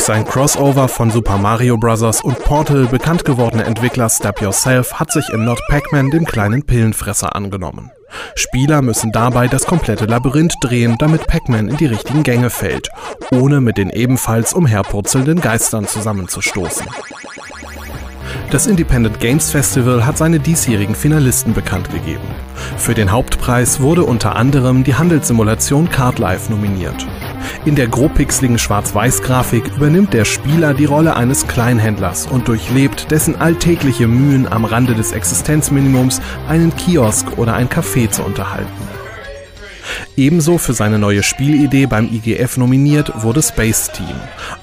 Als ein Crossover von Super Mario Bros. und Portal bekannt gewordene Entwickler Step Yourself hat sich in Not Pac-Man dem kleinen Pillenfresser angenommen. Spieler müssen dabei das komplette Labyrinth drehen, damit Pac-Man in die richtigen Gänge fällt, ohne mit den ebenfalls umherpurzelnden Geistern zusammenzustoßen. Das Independent Games Festival hat seine diesjährigen Finalisten bekannt gegeben. Für den Hauptpreis wurde unter anderem die Handelssimulation Card Life nominiert. In der grobpixeligen Schwarz-Weiß-Grafik übernimmt der Spieler die Rolle eines Kleinhändlers und durchlebt dessen alltägliche Mühen am Rande des Existenzminimums, einen Kiosk oder ein Café zu unterhalten. Ebenso für seine neue Spielidee beim IGF nominiert wurde Space Team,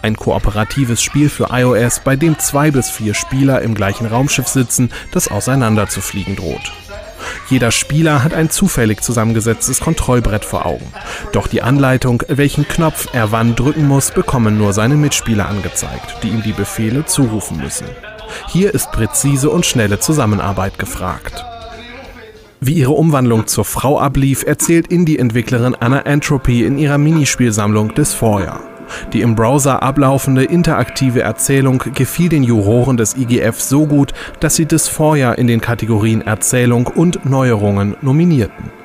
ein kooperatives Spiel für iOS, bei dem zwei bis vier Spieler im gleichen Raumschiff sitzen, das auseinanderzufliegen droht. Jeder Spieler hat ein zufällig zusammengesetztes Kontrollbrett vor Augen. Doch die Anleitung, welchen Knopf er wann drücken muss, bekommen nur seine Mitspieler angezeigt, die ihm die Befehle zurufen müssen. Hier ist präzise und schnelle Zusammenarbeit gefragt. Wie ihre Umwandlung zur Frau ablief, erzählt Indie-Entwicklerin Anna Entropy in ihrer Minispielsammlung Dysphoria. Die im Browser ablaufende interaktive Erzählung gefiel den Juroren des IGF so gut, dass sie Dysphoria in den Kategorien Erzählung und Neuerungen nominierten.